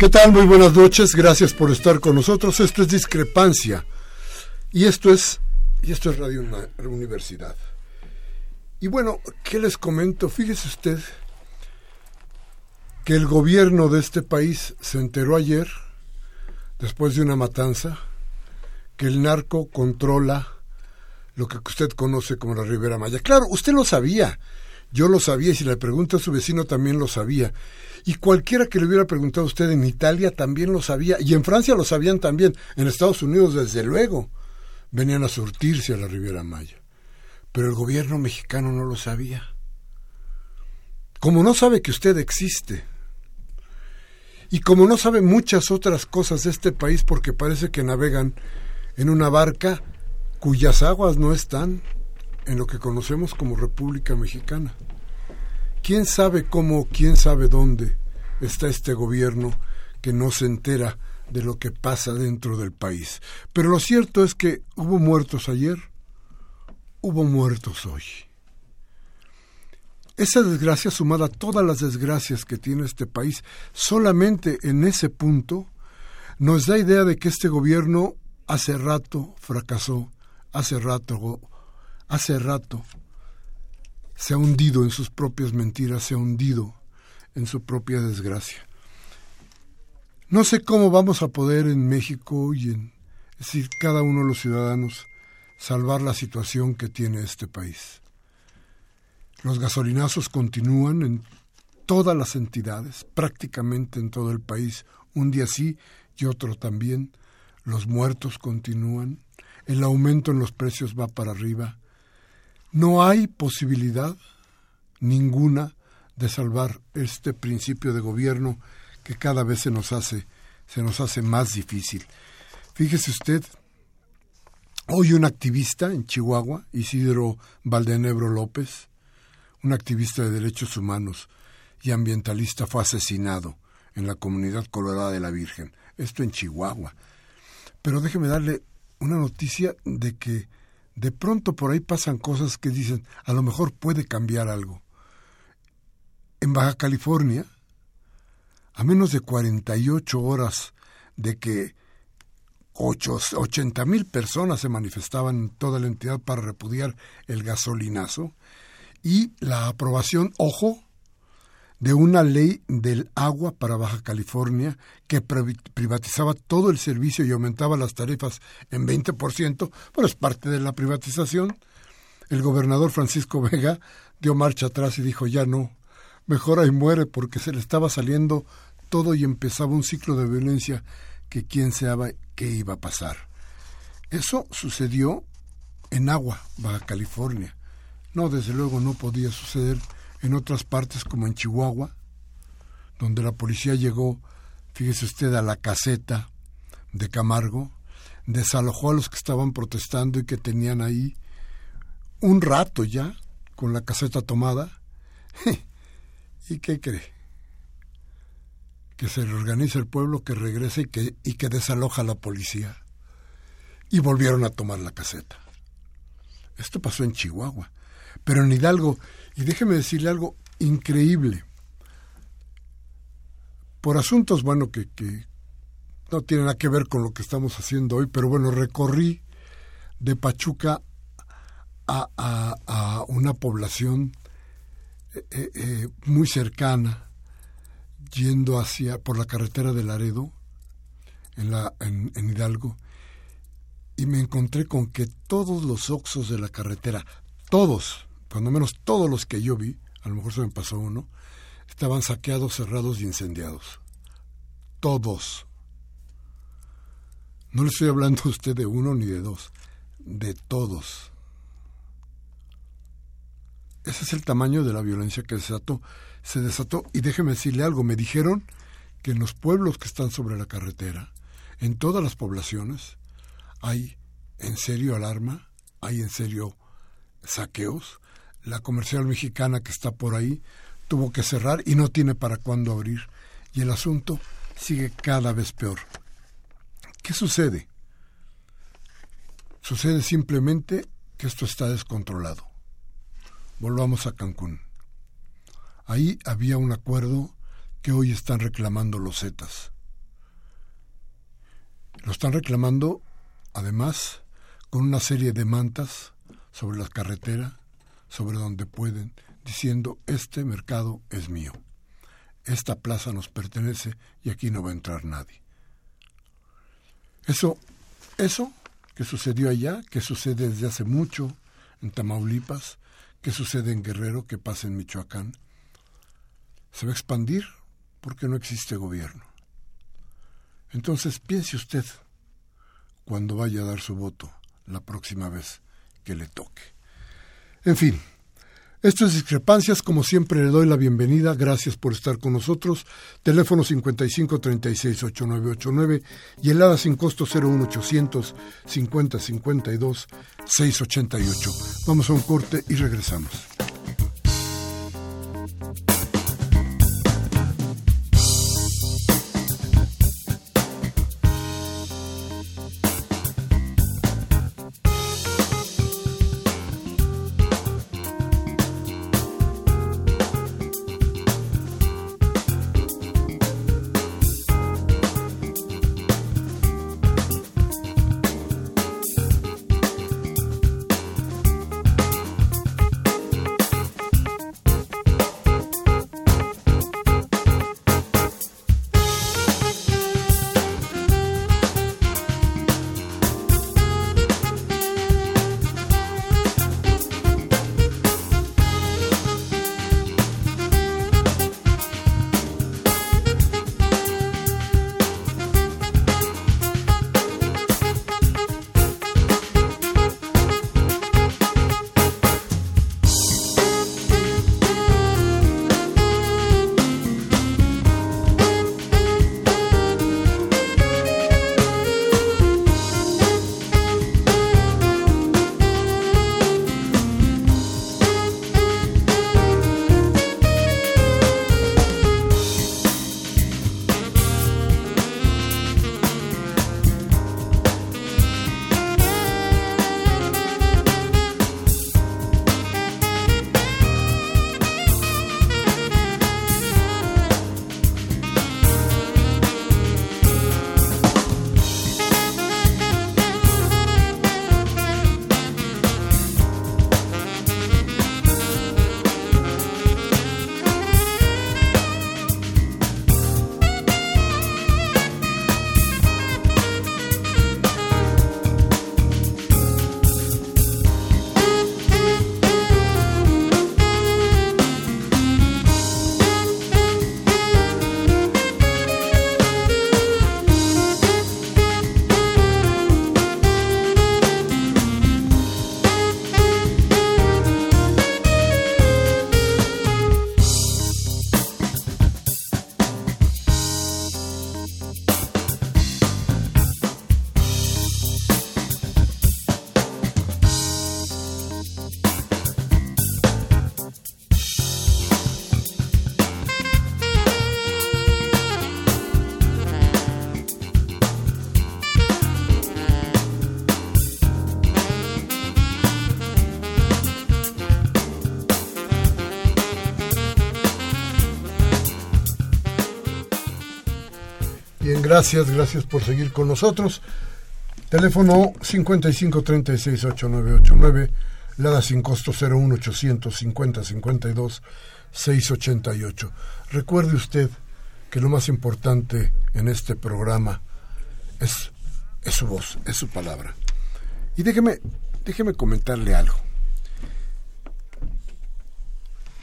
¿Qué tal? Muy buenas noches, gracias por estar con nosotros. Esto es Discrepancia y esto es, y esto es Radio Universidad. Y bueno, ¿qué les comento? Fíjese usted que el gobierno de este país se enteró ayer, después de una matanza, que el narco controla lo que usted conoce como la Ribera Maya. Claro, usted lo sabía, yo lo sabía y si le pregunta a su vecino también lo sabía. Y cualquiera que le hubiera preguntado a usted en Italia también lo sabía. Y en Francia lo sabían también. En Estados Unidos, desde luego, venían a surtirse a la Riviera Maya. Pero el gobierno mexicano no lo sabía. Como no sabe que usted existe. Y como no sabe muchas otras cosas de este país porque parece que navegan en una barca cuyas aguas no están en lo que conocemos como República Mexicana. ¿Quién sabe cómo, quién sabe dónde está este gobierno que no se entera de lo que pasa dentro del país? Pero lo cierto es que hubo muertos ayer, hubo muertos hoy. Esa desgracia sumada a todas las desgracias que tiene este país, solamente en ese punto nos da idea de que este gobierno hace rato fracasó, hace rato, hace rato se ha hundido en sus propias mentiras, se ha hundido en su propia desgracia. No sé cómo vamos a poder en México y en, cada uno de los ciudadanos salvar la situación que tiene este país. Los gasolinazos continúan en todas las entidades, prácticamente en todo el país, un día sí y otro también. Los muertos continúan, el aumento en los precios va para arriba, no hay posibilidad ninguna de salvar este principio de gobierno que cada vez se nos hace se nos hace más difícil. Fíjese usted, hoy un activista en Chihuahua, Isidro Valdenebro López, un activista de derechos humanos y ambientalista fue asesinado en la comunidad colorada de la Virgen, esto en Chihuahua. Pero déjeme darle una noticia de que de pronto por ahí pasan cosas que dicen, a lo mejor puede cambiar algo. En Baja California, a menos de 48 horas de que 80 mil personas se manifestaban en toda la entidad para repudiar el gasolinazo y la aprobación, ojo, de una ley del agua para Baja California que privatizaba todo el servicio y aumentaba las tarifas en 20%, pero es parte de la privatización. El gobernador Francisco Vega dio marcha atrás y dijo, ya no, mejor ahí muere porque se le estaba saliendo todo y empezaba un ciclo de violencia que quién sabe qué iba a pasar. Eso sucedió en agua, Baja California. No, desde luego no podía suceder en otras partes como en Chihuahua, donde la policía llegó, fíjese usted, a la caseta de Camargo, desalojó a los que estaban protestando y que tenían ahí un rato ya con la caseta tomada. ¿Y qué cree? Que se reorganiza el pueblo, que regrese y que, y que desaloja a la policía. Y volvieron a tomar la caseta. Esto pasó en Chihuahua. Pero en Hidalgo y déjeme decirle algo increíble. por asuntos, bueno, que, que no tienen nada que ver con lo que estamos haciendo hoy, pero bueno, recorrí de Pachuca a, a, una población eh, eh, eh, muy cercana, yendo hacia por la carretera de Laredo, en, la, en, en Hidalgo, y me encontré con que todos los oxos de la carretera, todos, cuando menos todos los que yo vi, a lo mejor se me pasó uno, estaban saqueados, cerrados y incendiados. Todos. No le estoy hablando a usted de uno ni de dos, de todos. Ese es el tamaño de la violencia que desató. Se desató y déjeme decirle algo, me dijeron que en los pueblos que están sobre la carretera, en todas las poblaciones, hay en serio alarma, hay en serio saqueos. La comercial mexicana que está por ahí tuvo que cerrar y no tiene para cuándo abrir. Y el asunto sigue cada vez peor. ¿Qué sucede? Sucede simplemente que esto está descontrolado. Volvamos a Cancún. Ahí había un acuerdo que hoy están reclamando los Zetas. Lo están reclamando, además, con una serie de mantas sobre la carretera, sobre donde pueden, diciendo, este mercado es mío, esta plaza nos pertenece y aquí no va a entrar nadie. Eso, eso que sucedió allá, que sucede desde hace mucho en Tamaulipas, que sucede en Guerrero, que pasa en Michoacán, se va a expandir porque no existe gobierno. Entonces piense usted cuando vaya a dar su voto la próxima vez que le toque. En fin, estas discrepancias, como siempre, le doy la bienvenida. Gracias por estar con nosotros. Teléfono 55368989 y helada sin costo 01800 5052 688. Vamos a un corte y regresamos. Gracias, gracias por seguir con nosotros. Teléfono 55368989, Lada sin costo 01850 52 688. Recuerde usted que lo más importante en este programa es, es su voz, es su palabra. Y déjeme, déjeme comentarle algo.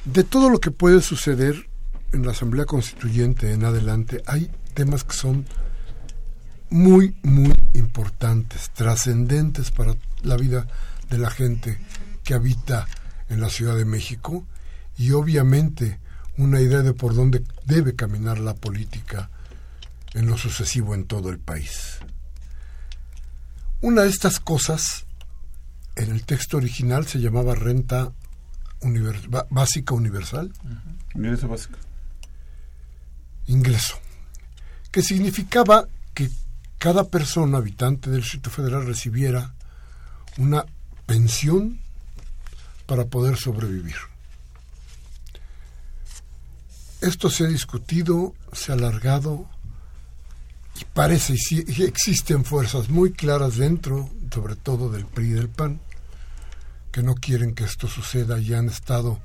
De todo lo que puede suceder en la Asamblea Constituyente en adelante, hay temas que son muy, muy importantes, trascendentes para la vida de la gente que habita en la Ciudad de México y obviamente una idea de por dónde debe caminar la política en lo sucesivo en todo el país. Una de estas cosas en el texto original se llamaba renta básica universal. Ingreso básico. Ingreso. Que significaba que cada persona habitante del Distrito Federal recibiera una pensión para poder sobrevivir. Esto se ha discutido, se ha alargado y parece que existen fuerzas muy claras dentro, sobre todo del PRI y del PAN, que no quieren que esto suceda y han estado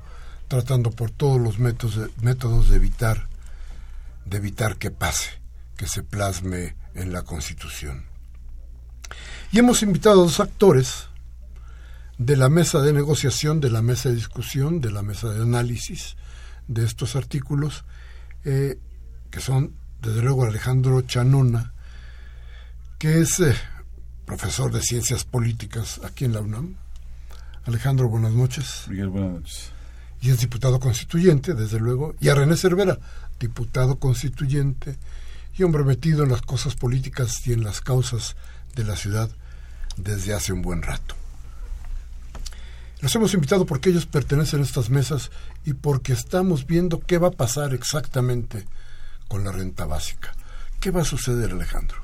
tratando por todos los métodos métodos de evitar de evitar que pase, que se plasme en la Constitución. Y hemos invitado a dos actores de la mesa de negociación, de la mesa de discusión, de la mesa de análisis de estos artículos, eh, que son, desde luego, Alejandro Chanona, que es eh, profesor de ciencias políticas aquí en la UNAM. Alejandro, buenas noches. Miguel, buenas noches. Y es diputado constituyente, desde luego. Y a René Cervera, diputado constituyente y hombre metido en las cosas políticas y en las causas de la ciudad desde hace un buen rato. Los hemos invitado porque ellos pertenecen a estas mesas y porque estamos viendo qué va a pasar exactamente con la renta básica. ¿Qué va a suceder, Alejandro?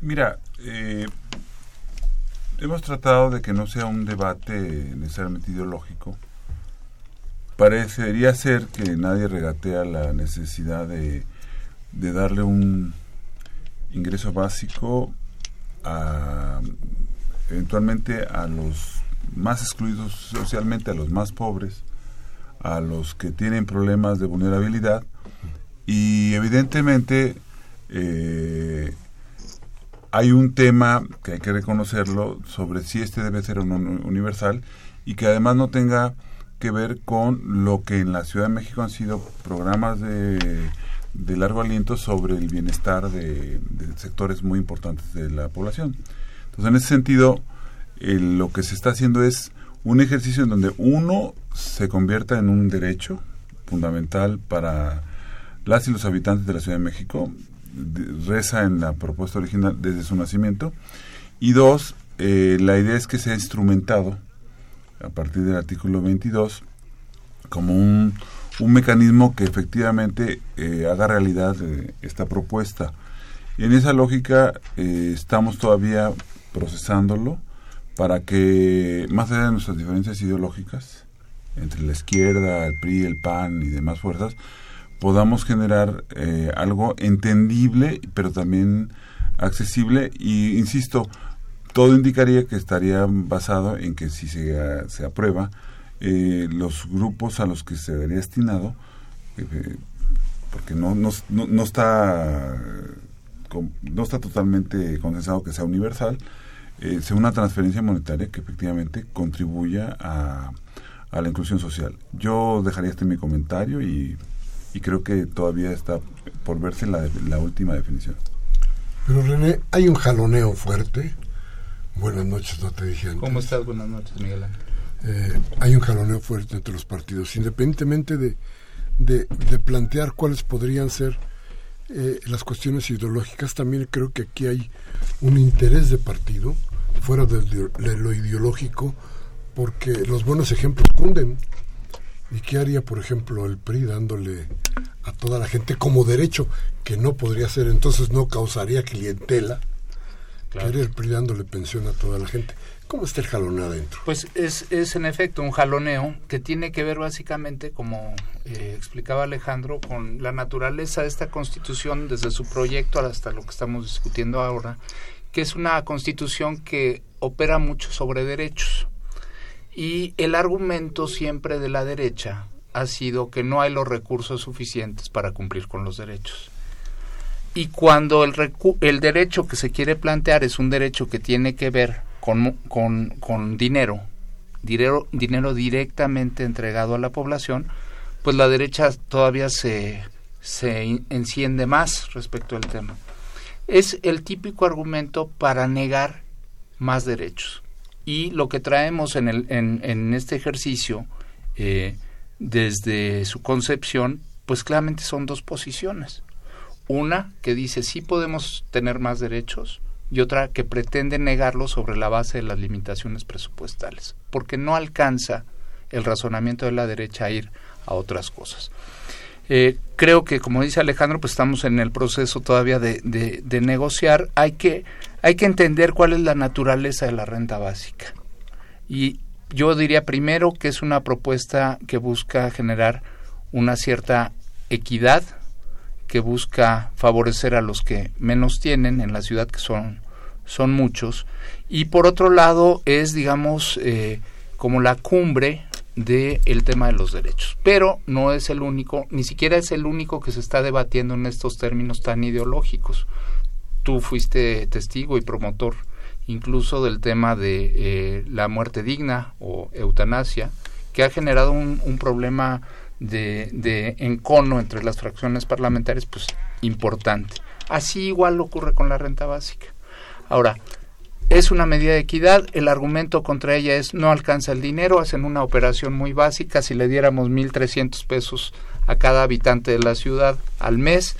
Mira, eh, hemos tratado de que no sea un debate necesariamente ideológico. Parecería ser que nadie regatea la necesidad de de darle un ingreso básico a, eventualmente a los más excluidos socialmente, a los más pobres, a los que tienen problemas de vulnerabilidad. Y evidentemente eh, hay un tema que hay que reconocerlo sobre si este debe ser universal y que además no tenga que ver con lo que en la Ciudad de México han sido programas de de largo aliento sobre el bienestar de, sectores muy importantes de la población. Entonces, en ese sentido, lo que se está haciendo es un ejercicio en donde uno se convierta en un derecho fundamental para las y los habitantes de la Ciudad de México, reza en la propuesta original desde su nacimiento, y dos, eh, la idea es que sea instrumentado a partir del artículo 22 como un un mecanismo que efectivamente eh, haga realidad eh, esta propuesta. En esa lógica eh, estamos todavía procesándolo para que, más allá de nuestras diferencias ideológicas, entre la izquierda, el PRI, el PAN y demás fuerzas, podamos generar algo entendible, pero también accesible. Y insisto, todo indicaría que estaría basado en que si se, se aprueba, eh, los grupos a los que se debería destinado, eh, porque no, no, no, está no está totalmente consensado que sea universal, eh, sea una transferencia monetaria que efectivamente contribuya a, a la inclusión social. Yo dejaría este mi comentario y, y creo que todavía está por verse la, la última definición. Pero René, hay un jaloneo fuerte. Buenas noches, no te dije antes. ¿Cómo estás? Buenas noches, Miguel Ángel. Eh, hay un jaloneo fuerte entre los partidos, independientemente de, de, plantear cuáles podrían ser eh, las cuestiones ideológicas, también creo que aquí hay un interés de partido, fuera de, lo ideológico, porque los buenos ejemplos cunden. ¿Y qué haría, por ejemplo, el PRI dándole a toda la gente como derecho, que no podría ser, entonces no causaría clientela, querer dándole pensión a toda la gente. ¿Cómo está el jaloneo adentro? Pues es, es en efecto un jaloneo que tiene que ver básicamente, como eh, explicaba Alejandro, con la naturaleza de esta constitución desde su proyecto hasta lo que estamos discutiendo ahora, que es una constitución que opera mucho sobre derechos. Y el argumento siempre de la derecha ha sido que no hay los recursos suficientes para cumplir con los derechos. Y cuando el, el derecho que se quiere plantear es un derecho que tiene que ver con, con, con dinero, dinero, dinero directamente entregado a la población, pues la derecha todavía se, se enciende más respecto al tema. Es el típico argumento para negar más derechos. Y lo que traemos en, el, en, en este ejercicio, eh, desde su concepción, pues claramente son dos posiciones. Una que dice sí podemos tener más derechos y otra que pretende negarlo sobre la base de las limitaciones presupuestales, porque no alcanza el razonamiento de la derecha a ir a otras cosas. Eh, creo que, como dice Alejandro, pues estamos en el proceso todavía de, de, negociar. Hay que, hay que entender cuál es la naturaleza de la renta básica. Y yo diría primero que es una propuesta que busca generar una cierta equidad que busca favorecer a los que menos tienen en la ciudad, que son, son muchos, y por otro lado es, digamos, eh, como la cumbre del el tema de los derechos. Pero no es el único, ni siquiera es el único que se está debatiendo en estos términos tan ideológicos. Tú fuiste testigo y promotor incluso del tema de eh, la muerte digna o eutanasia, que ha generado un, un problema de, de encono entre las fracciones parlamentarias, pues importante. Así igual ocurre con la renta básica. Ahora, es una medida de equidad, el argumento contra ella es no alcanza el dinero, hacen una operación muy básica, si le diéramos 1.300 pesos a cada habitante de la ciudad al mes,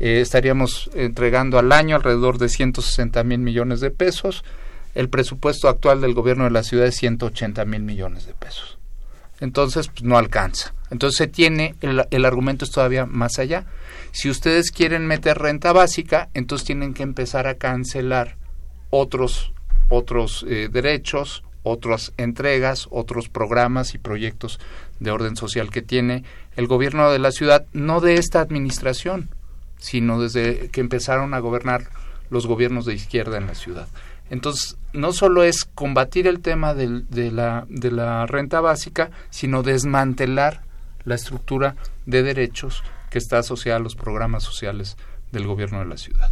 eh, estaríamos entregando al año alrededor de 160 mil millones de pesos, el presupuesto actual del gobierno de la ciudad es 180 mil millones de pesos. Entonces, pues, no alcanza. Entonces se tiene, el, argumento es todavía más allá. Si ustedes quieren meter renta básica, entonces tienen que empezar a cancelar otros, otros eh, derechos, otras entregas, otros programas y proyectos de orden social que tiene el gobierno de la ciudad, no de esta administración, sino desde que empezaron a gobernar los gobiernos de izquierda en la ciudad. Entonces, no solo es combatir el tema de, la, de la renta básica, sino desmantelar la estructura de derechos que está asociada a los programas sociales del gobierno de la ciudad.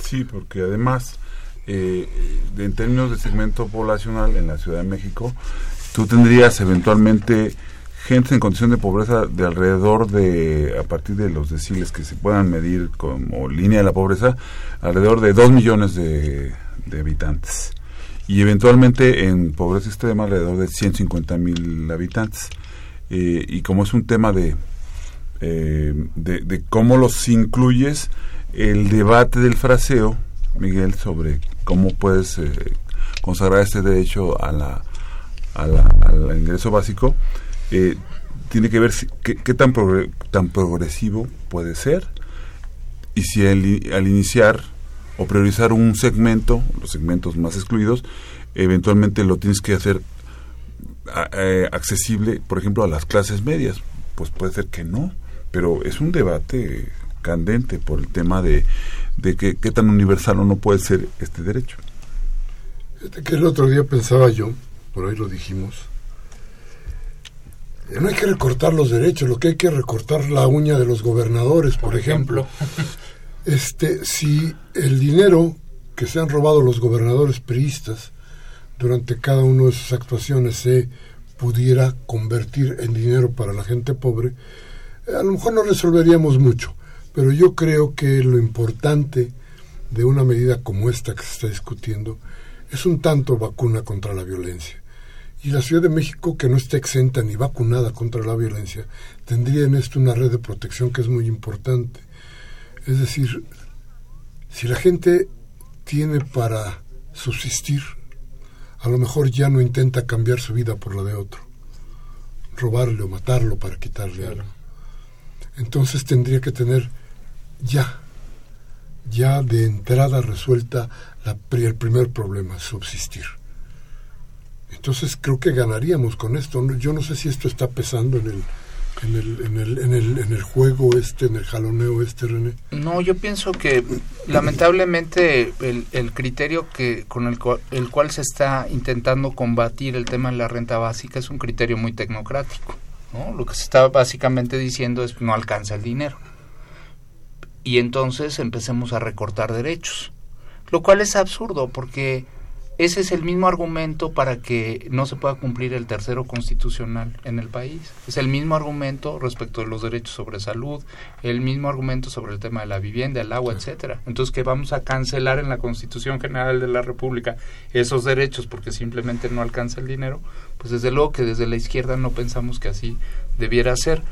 Sí, porque además, eh, en términos de segmento poblacional en la Ciudad de México, tú tendrías eventualmente gente en condición de pobreza de alrededor de, a partir de los deciles que se puedan medir como línea de la pobreza, alrededor de 2 millones de, habitantes. Y eventualmente en pobreza extrema alrededor de 150 mil habitantes. Eh, y como es un tema de, eh, de, cómo los incluyes, el debate del fraseo, Miguel, sobre cómo puedes eh, consagrar este derecho a la, a la, al ingreso básico, tiene que ver qué, tan, tan progresivo puede ser y si al iniciar o priorizar un segmento, los segmentos más excluidos, eventualmente lo tienes que hacer eh, accesible, por ejemplo, a las clases medias. Pues puede ser que no, pero es un debate candente por el tema de, de que, qué tan universal o no puede ser este derecho. Que el otro día pensaba yo, por ahí lo dijimos, no hay que recortar los derechos, lo que hay que recortar la uña de los gobernadores, por, ejemplo. Este, si el dinero que se han robado los gobernadores priistas durante cada una de sus actuaciones se pudiera convertir en dinero para la gente pobre, a lo mejor no resolveríamos mucho, pero yo creo que lo importante de una medida como esta que se está discutiendo es un tanto vacuna contra la violencia. Y la Ciudad de México, que no está exenta ni vacunada contra la violencia, tendría en esto una red de protección que es muy importante. Es decir, si la gente tiene para subsistir, a lo mejor ya no intenta cambiar su vida por la de otro, robarle o matarlo para quitarle algo. Entonces tendría que tener ya ya de entrada resuelta la, el primer problema, subsistir. Entonces creo que ganaríamos con esto. Yo no sé si esto está pesando en el, en el, en el, en el, en el juego este, en el jaloneo este, René. No, yo pienso que lamentablemente el, el criterio que con el, el cual se está intentando combatir el tema de la renta básica es un criterio muy tecnocrático. ¿no? Lo que se está básicamente diciendo es no alcanza el dinero. Y entonces empecemos a recortar derechos. Lo cual es absurdo porque ese es el mismo argumento para que no se pueda cumplir el tercero constitucional en el país. Es el mismo argumento respecto de los derechos sobre salud, el mismo argumento sobre el tema de la vivienda, el agua, etcétera. Entonces que vamos a cancelar en la Constitución General de la República esos derechos porque simplemente no alcanza el dinero, pues desde luego que desde la izquierda no pensamos que así debiera ser.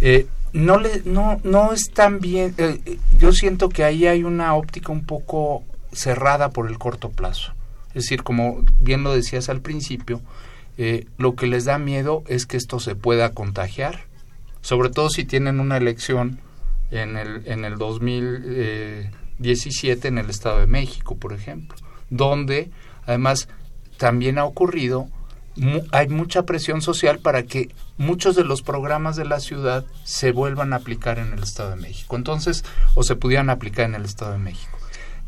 Eh, no le, no no es tan bien. Eh, yo siento que ahí hay una óptica un poco cerrada por el corto plazo es decir, como bien lo decías al principio, eh, lo que les da miedo es que esto se pueda contagiar, sobre todo si tienen una elección en el, en el 2017 en el Estado de México, por ejemplo, donde además también ha ocurrido, hay mucha presión social para que muchos de los programas de la ciudad se vuelvan a aplicar en el Estado de México. Entonces, o se pudieran aplicar en el Estado de México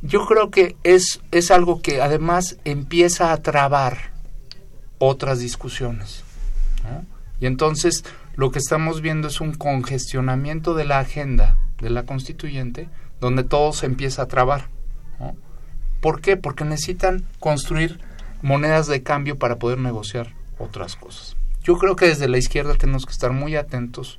yo creo que es, es algo que además empieza a trabar otras discusiones. Y entonces lo que estamos viendo es un congestionamiento de la agenda de la constituyente donde todo se empieza a trabar. ¿Por qué? Porque necesitan construir monedas de cambio para poder negociar otras cosas. Yo creo que desde la izquierda tenemos que estar muy atentos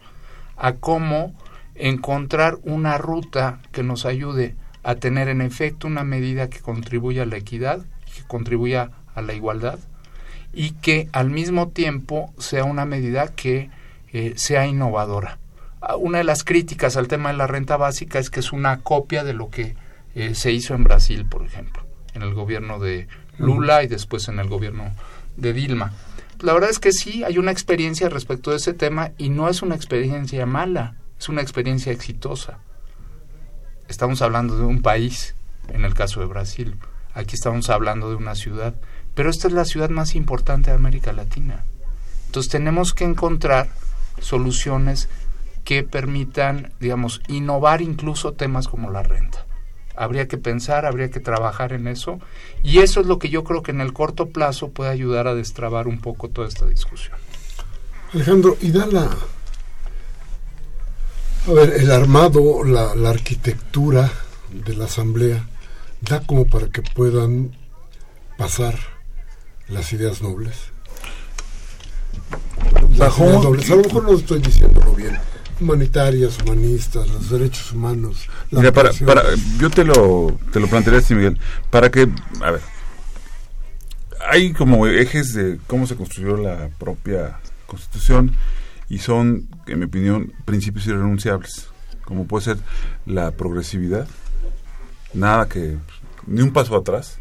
a cómo encontrar una ruta que nos ayude a tener en efecto una medida que contribuya a la equidad, que contribuya a la igualdad y que al mismo tiempo sea una medida que eh, sea innovadora. Ah, una de las críticas al tema de la renta básica es que es una copia de lo que eh, se hizo en Brasil, por ejemplo, en el gobierno de Lula y después en el gobierno de Dilma. La verdad es que sí, hay una experiencia respecto de ese tema y no es una experiencia mala, es una experiencia exitosa estamos hablando de un país, en el caso de Brasil, aquí estamos hablando de una ciudad, pero esta es la ciudad más importante de América Latina. Entonces tenemos que encontrar soluciones que permitan, digamos, innovar incluso temas como la renta. Habría que pensar, habría que trabajar en eso y eso es lo que yo creo que en el corto plazo puede ayudar a destrabar un poco toda esta discusión. Alejandro, y da la, a ver, el armado, la, arquitectura de la Asamblea da como para que puedan pasar las ideas nobles. Bajo, A lo mejor no estoy diciéndolo bien. Humanitarias, humanistas, los derechos humanos. Mira, para, yo te lo, te lo plantearía así, Miguel. Para que, a ver, hay como ejes de cómo se construyó la propia Constitución y son, en mi opinión, principios irrenunciables, como puede ser la progresividad, nada que, ni un paso atrás,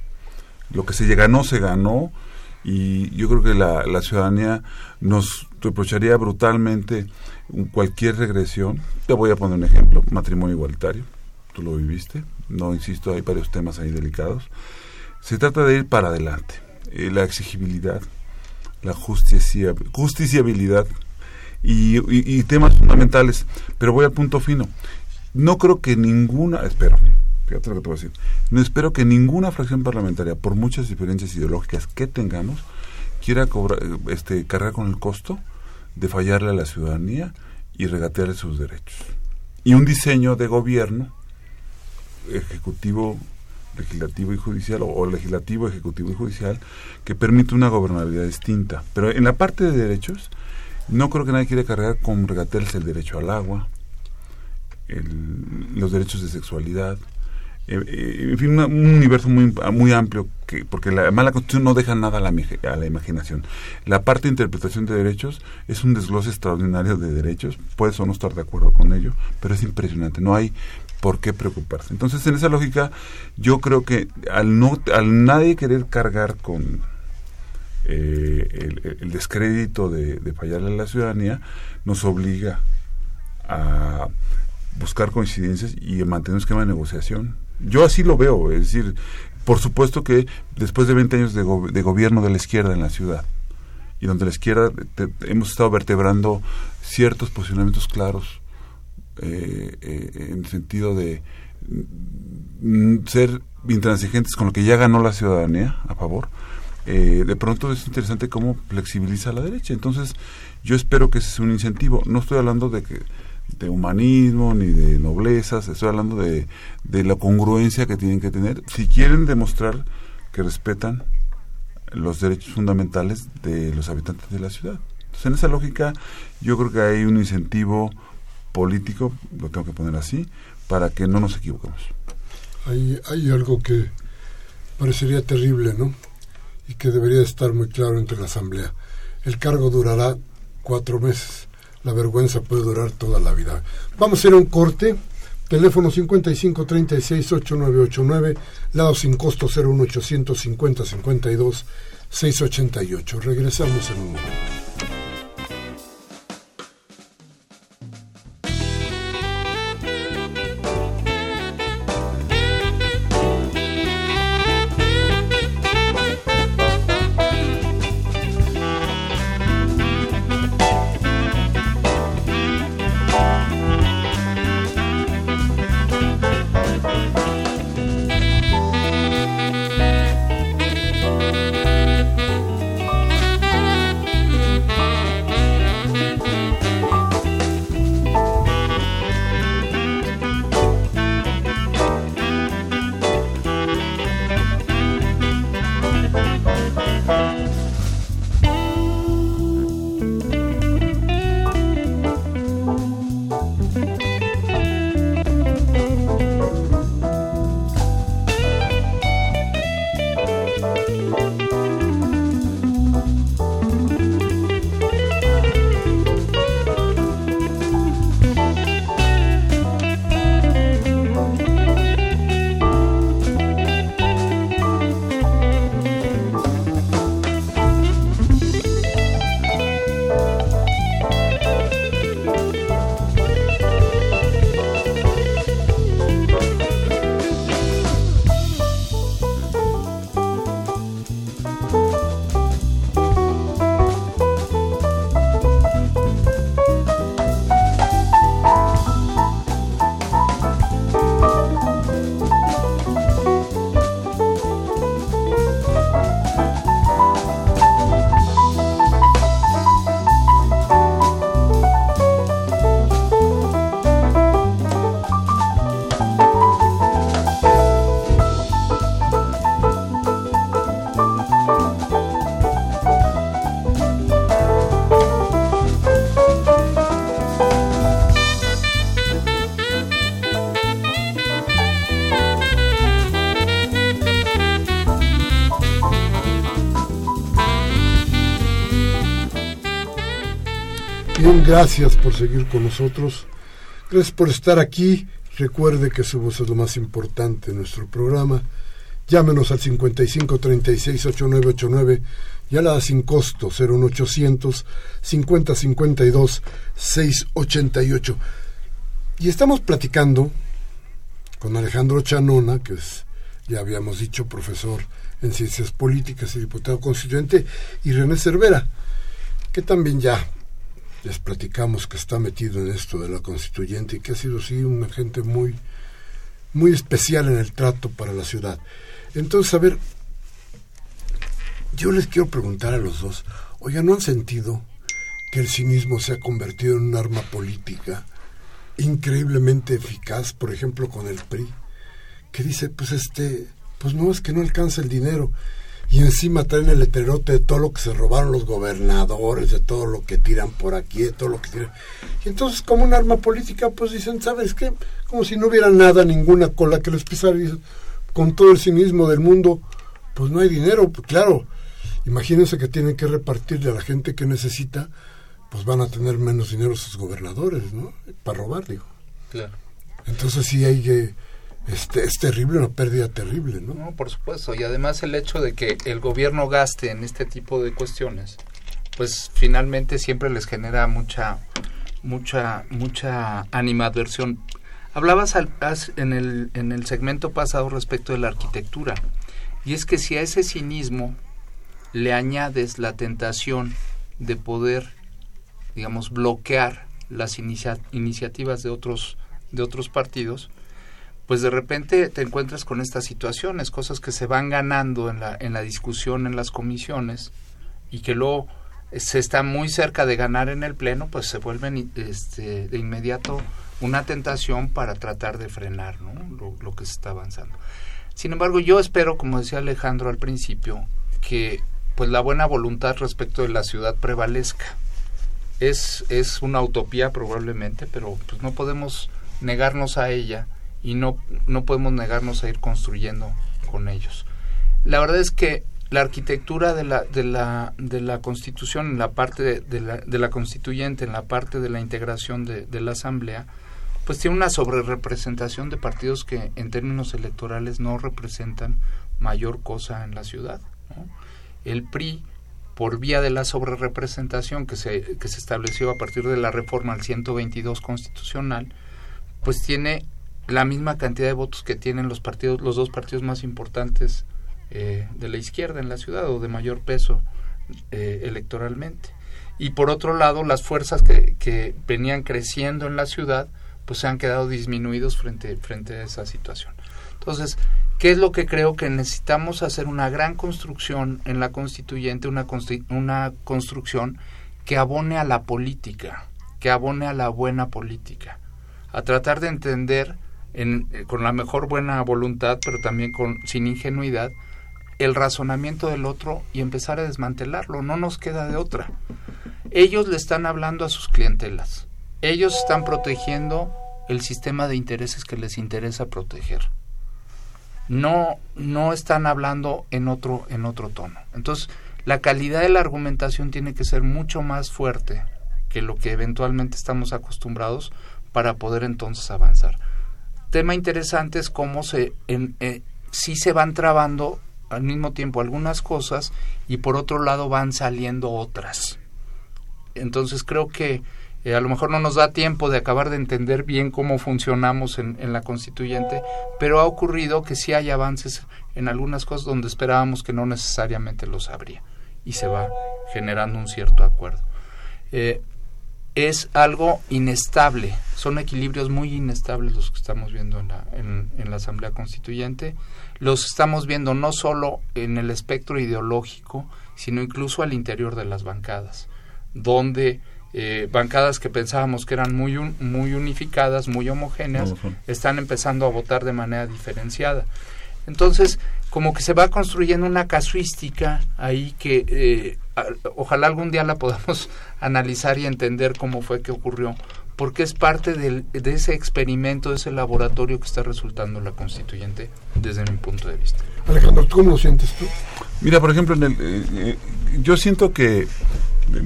lo que se ganó, se ganó, y yo creo que la, la ciudadanía nos reprocharía brutalmente cualquier regresión. Te voy a poner un ejemplo, matrimonio igualitario, tú lo viviste, no insisto, hay varios temas ahí delicados. Se trata de ir para adelante, eh, la exigibilidad, la justicia, justiciabilidad y, temas fundamentales. Pero voy al punto fino. No creo que ninguna, espero, fíjate lo que te voy a decir, no espero que ninguna fracción parlamentaria, por muchas diferencias ideológicas que tengamos, quiera cobrar, este, cargar con el costo de fallarle a la ciudadanía y regatearle sus derechos. Y un diseño de gobierno ejecutivo, legislativo y judicial, o, legislativo, ejecutivo y judicial, que permite una gobernabilidad distinta. Pero en la parte de derechos, no creo que nadie quiera cargar con regatearse el derecho al agua, los derechos de sexualidad, en fin, un universo muy, muy amplio, que, porque la mala constitución no deja nada a la, a la, imaginación. La parte de interpretación de derechos es un desglose extraordinario de derechos, puedes o no estar de acuerdo con ello, pero es impresionante, no hay por qué preocuparse. Entonces, en esa lógica, yo creo que al, no, al nadie querer cargar con eh, el, descrédito de, fallarle a la ciudadanía nos obliga a buscar coincidencias y mantener un esquema de negociación Yo así lo veo, es decir, por supuesto que después de 20 años de, gobierno de la izquierda en la ciudad, y donde la izquierda hemos estado vertebrando ciertos posicionamientos claros eh, eh, en el sentido de mm, ser intransigentes con lo que ya ganó la ciudadanía a favor, eh, de pronto es interesante cómo flexibiliza la derecha. Entonces, yo espero que ese sea un incentivo. No estoy hablando de que de humanismo ni de noblezas, estoy hablando de, de la congruencia que tienen que tener si quieren demostrar que respetan los derechos fundamentales de los habitantes de la ciudad. Entonces, en esa lógica, yo creo que hay un incentivo político, lo tengo que poner así, para que no nos equivoquemos. Hay, hay algo que parecería terrible, ¿no? Y que debería estar muy claro entre la Asamblea. El cargo durará cuatro meses. La vergüenza puede durar toda la vida. Vamos a hacer un corte. Teléfono 5536-8989, lado sin costo 01850-52-688. Regresamos en un momento. Gracias por seguir con nosotros. Gracias por estar aquí. Recuerde que su voz es lo más importante en nuestro programa. Llámenos al 55 36 8989 y a la sin costo 01800 50 52 688. Y estamos platicando con Alejandro Chanona, que es, ya habíamos dicho, profesor en Ciencias Políticas y diputado constituyente, y René Cervera, que también ya les platicamos que está metido en esto de la constituyente y que ha sido sí un agente muy muy especial en el trato para la ciudad. Entonces, a ver, yo les quiero preguntar a los dos, oiga, ¿no han sentido que el cinismo se ha convertido en un arma política increíblemente eficaz, por ejemplo, con el PRI, que dice, pues este, pues no es que no alcanza el dinero, y encima traen el letrerote de todo lo que se robaron los gobernadores, de todo lo que tiran por aquí, de todo lo que tiran. Y entonces, como un arma política, pues dicen, ¿sabes qué? Como si no hubiera nada, ninguna cola que les pisara. Y con todo el cinismo del mundo, pues no hay dinero. Pues claro, imagínense que tienen que repartirle a la gente que necesita, pues van a tener menos dinero sus gobernadores, ¿no? Para robar, digo. Claro. Entonces sí hay que este, es terrible, una pérdida terrible, ¿no? No, por supuesto. Y además el hecho de que el gobierno gaste en este tipo de cuestiones, pues finalmente siempre les genera mucha, mucha, mucha animadversión Hablabas en, el, en el segmento pasado respecto de la arquitectura, y es que si a ese cinismo le añades la tentación de poder, digamos, bloquear las iniciativas de otros, de otros partidos, pues de repente te encuentras con estas situaciones, cosas que se van ganando en la, en la discusión en las comisiones y que luego se está muy cerca de ganar en el pleno, pues se vuelven este, de inmediato una tentación para tratar de frenar lo, lo, que se está avanzando. Sin embargo, yo espero, como decía Alejandro al principio, que pues la buena voluntad respecto de la ciudad prevalezca. Es, es una utopía probablemente, pero pues no podemos negarnos a ella y no, no podemos negarnos a ir construyendo con ellos. La verdad es que la arquitectura de la, de la, de la constitución, en la parte de, la, de la constituyente, en la parte de la integración de, la asamblea, pues tiene una sobrerepresentación de partidos que en términos electorales no representan mayor cosa en la ciudad. El PRI, por vía de la sobrerepresentación que se, que se estableció a partir de la reforma al 122 constitucional, pues tiene la misma cantidad de votos que tienen los partidos, los dos partidos más importantes eh, de la izquierda en la ciudad o de mayor peso eh, electoralmente. Y por otro lado, las fuerzas que, venían creciendo en la ciudad, pues se han quedado disminuidos frente, frente a esa situación. Entonces, ¿qué es lo que creo que necesitamos hacer? Una gran construcción en la constituyente, una, una construcción que abone a la política, que abone a la buena política, a tratar de entender en, eh, con la mejor buena voluntad, pero también con, sin ingenuidad, el razonamiento del otro y empezar a desmantelarlo. No nos queda de otra. Ellos le están hablando a sus clientelas. Ellos están protegiendo el sistema de intereses que les interesa proteger. No, no están hablando en otro, en otro tono. Entonces, la calidad de la argumentación tiene que ser mucho más fuerte que lo que eventualmente estamos acostumbrados para poder entonces avanzar tema interesante es cómo se en, eh, sí se van trabando al mismo tiempo algunas cosas y por otro lado van saliendo otras. Entonces creo que eh, a lo mejor no nos da tiempo de acabar de entender bien cómo funcionamos en, la constituyente, pero ha ocurrido que sí hay avances en algunas cosas donde esperábamos que no necesariamente los habría y se va generando un cierto acuerdo. Eh, es algo inestable, son equilibrios muy inestables los que estamos viendo en la, en, la Asamblea Constituyente, los estamos viendo no solo en el espectro ideológico, sino incluso al interior de las bancadas, donde eh, bancadas que pensábamos que eran muy, muy unificadas, muy homogéneas, están empezando a votar de manera diferenciada. Entonces, como que se va construyendo una casuística ahí que eh, ojalá algún día la podamos analizar y entender cómo fue que ocurrió, porque es parte de ese experimento, de ese laboratorio que está resultando la constituyente desde mi punto de vista. Alejandro, ¿cómo lo sientes tú? Mira, por ejemplo, en el, eh, eh, yo siento que,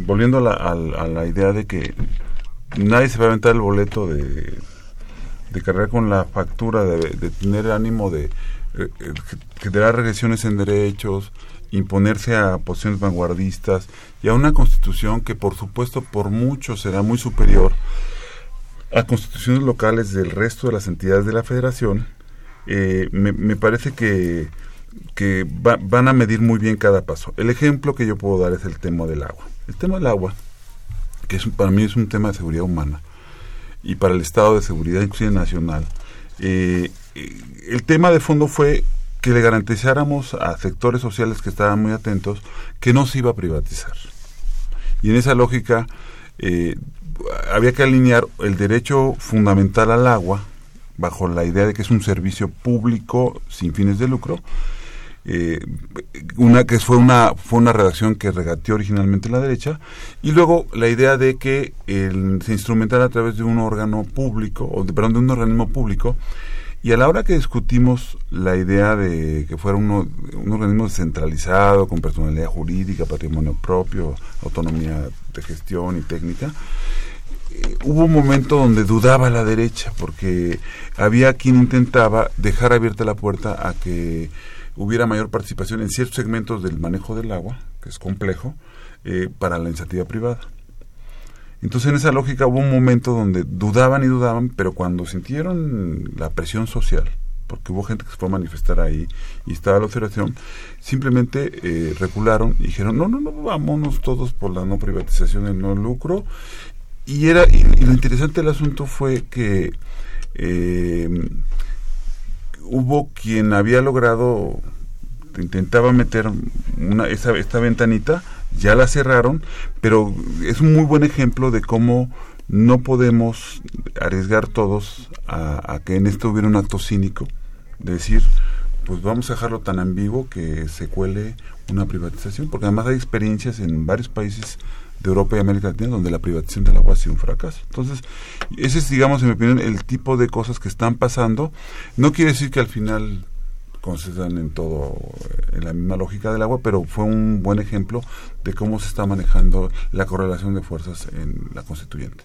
volviendo a la, idea de que nadie se va a aventar el boleto de, de cargar con la factura, de, de tener ánimo de eh, generar regresiones en derechos, imponerse a posiciones vanguardistas y a una constitución que por supuesto por mucho será muy superior a constituciones locales del resto de las entidades de la federación, eh, me, parece que, que van a medir muy bien cada paso. El ejemplo que yo puedo dar es el tema del agua. El tema del agua, que para mí es un tema de seguridad humana y para el estado de seguridad inclusive nacional, eh, el tema de fondo fue que le garantizáramos a sectores sociales que estaban muy atentos que no se iba a privatizar. Y en esa lógica eh, había que alinear el derecho fundamental al agua bajo la idea de que es un servicio público sin fines de lucro. Eh, una que fue una fue una redacción que regateó originalmente la derecha y luego la idea de que se instrumentara a través de un órgano público o de, perdón de un organismo público y a la hora que discutimos la idea de que fuera un organismo descentralizado, con personalidad jurídica, patrimonio propio, autonomía de gestión y técnica, eh, hubo un momento donde dudaba la derecha, porque había quien intentaba dejar abierta la puerta a que hubiera mayor participación en ciertos segmentos del manejo del agua, que es complejo, eh, para la iniciativa privada. Entonces en esa lógica hubo un momento donde dudaban y dudaban, pero cuando sintieron la presión social, porque hubo gente que se fue a manifestar ahí y estaba la observación, simplemente eh, recularon y dijeron, no, no, no, vámonos todos por la no privatización, el no lucro. Y, era, y, lo interesante del asunto fue que eh, hubo quien había logrado, intentaba meter una, esta ventanita, ya la cerraron, pero es un muy buen ejemplo de cómo no podemos arriesgar todos a, que en esto hubiera un acto cínico, de decir, pues vamos a dejarlo tan ambiguo que se cuele una privatización, porque además hay experiencias en varios países de Europa y América Latina donde la privatización del agua ha sido un fracaso. Entonces, ese es, digamos, en mi opinión, el tipo de cosas que están pasando. No quiere decir que al final concedan en todo, en la misma lógica del agua, pero fue un buen ejemplo de cómo se está manejando la correlación de fuerzas en la constituyente.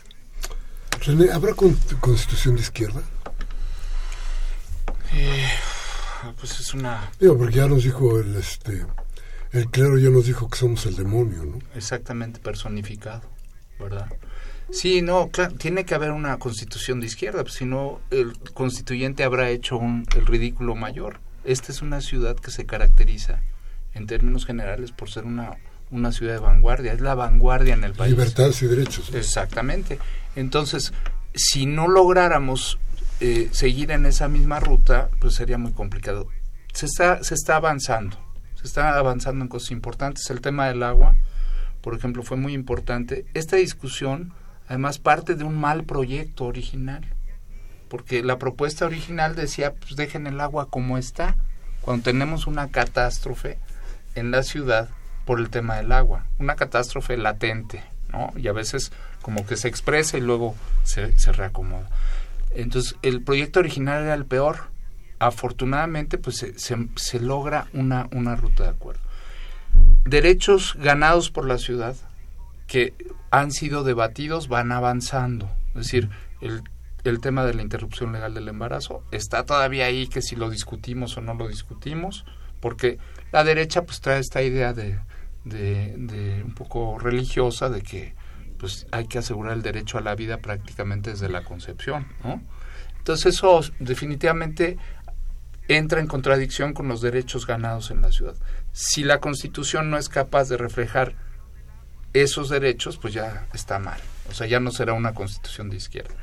René, ¿habrá constitución de izquierda? Eh, pues es una... Digo, porque ya nos dijo el, este, el clero, ya nos dijo que somos el demonio, ¿no? Exactamente personificado, ¿verdad? Sí, no, claro, tiene que haber una constitución de izquierda, pues, si no el constituyente habrá hecho un, el ridículo mayor. Esta es una ciudad que se caracteriza, en términos generales, por ser una, una ciudad de vanguardia. Es la vanguardia en el país. Libertades y derechos. Exactamente. Entonces, si no lográramos eh, seguir en esa misma ruta, pues sería muy complicado. Se está, se está avanzando, se está avanzando en cosas importantes. El tema del agua, por ejemplo, fue muy importante. Esta discusión, además, parte de un mal proyecto original porque la propuesta original decía, pues dejen el agua como está, cuando tenemos una catástrofe en la ciudad por el tema del agua, una catástrofe latente, ¿no? Y a veces como que se expresa y luego se, se reacomoda. Entonces, el proyecto original era el peor. Afortunadamente, pues se, se, logra una, una ruta de acuerdo. Derechos ganados por la ciudad que han sido debatidos van avanzando. Es decir, el el tema de la interrupción legal del embarazo. Está todavía ahí que si lo discutimos o no lo discutimos porque la derecha pues trae esta idea de, un poco religiosa de que pues hay que asegurar el derecho a la vida prácticamente desde la concepción ¿no? entonces eso definitivamente entra en contradicción con los derechos ganados en la ciudad. Si la constitución no es capaz de reflejar esos derechos pues ya está mal. O sea ya no será una constitución de izquierda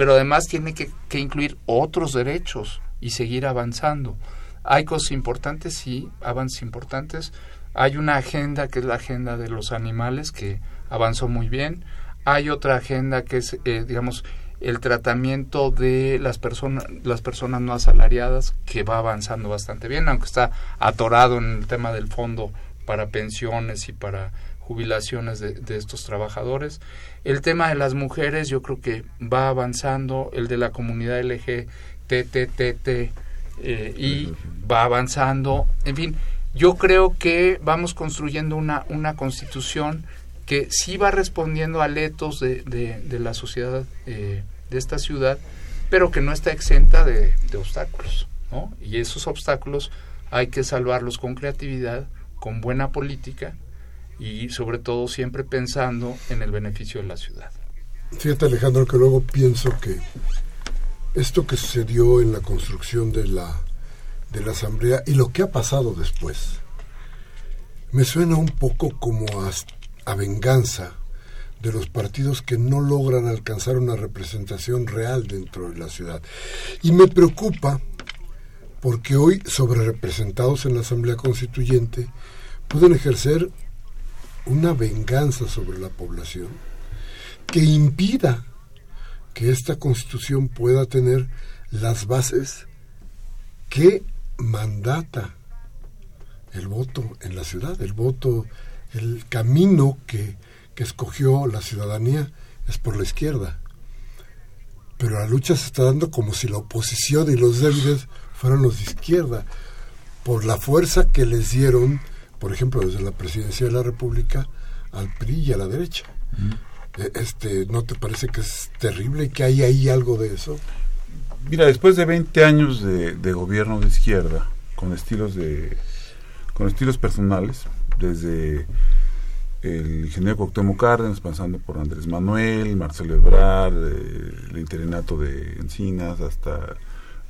pero además tiene que, incluir otros derechos y seguir avanzando. Hay cosas importantes, sí, avances importantes. Hay una agenda que es la agenda de los animales que avanzó muy bien. Hay otra agenda que es, eh, digamos, el tratamiento de las personas las personas no asalariadas que va avanzando bastante bien, aunque está atorado en el tema del fondo para pensiones y para jubilaciones de, de estos trabajadores. El tema de las mujeres yo creo que va avanzando, el de la comunidad LGTTT eh, y va avanzando. En fin, yo creo que vamos construyendo una, una constitución que sí va respondiendo a letos de, de, la sociedad eh, de esta ciudad, pero que no está exenta de, de obstáculos. ¿no? Y esos obstáculos hay que salvarlos con creatividad, con buena política y sobre todo siempre pensando en el beneficio de la ciudad. Fíjate Alejandro que luego pienso que esto que sucedió en la construcción de la, de la asamblea y lo que ha pasado después me suena un poco como a, a venganza de los partidos que no logran alcanzar una representación real dentro de la ciudad. Y me preocupa porque hoy sobre representados en la Asamblea Constituyente pueden ejercer una venganza sobre la población que impida que esta constitución pueda tener las bases que mandata el voto en la ciudad, el voto, el camino que, que escogió la ciudadanía es por la izquierda. Pero la lucha se está dando como si la oposición y los débiles fueran los de izquierda, por la fuerza que les dieron por ejemplo, desde la presidencia de la República al PRI y a la derecha. Eh, este, ¿No te parece que es terrible y que hay ahí algo de eso? Mira, después de 20 años de, gobierno de izquierda, con estilos de con estilos personales, desde el ingeniero Cuauhtémoc Cárdenas, pasando por Andrés Manuel, Marcelo Ebrard, eh, el interinato de Encinas, hasta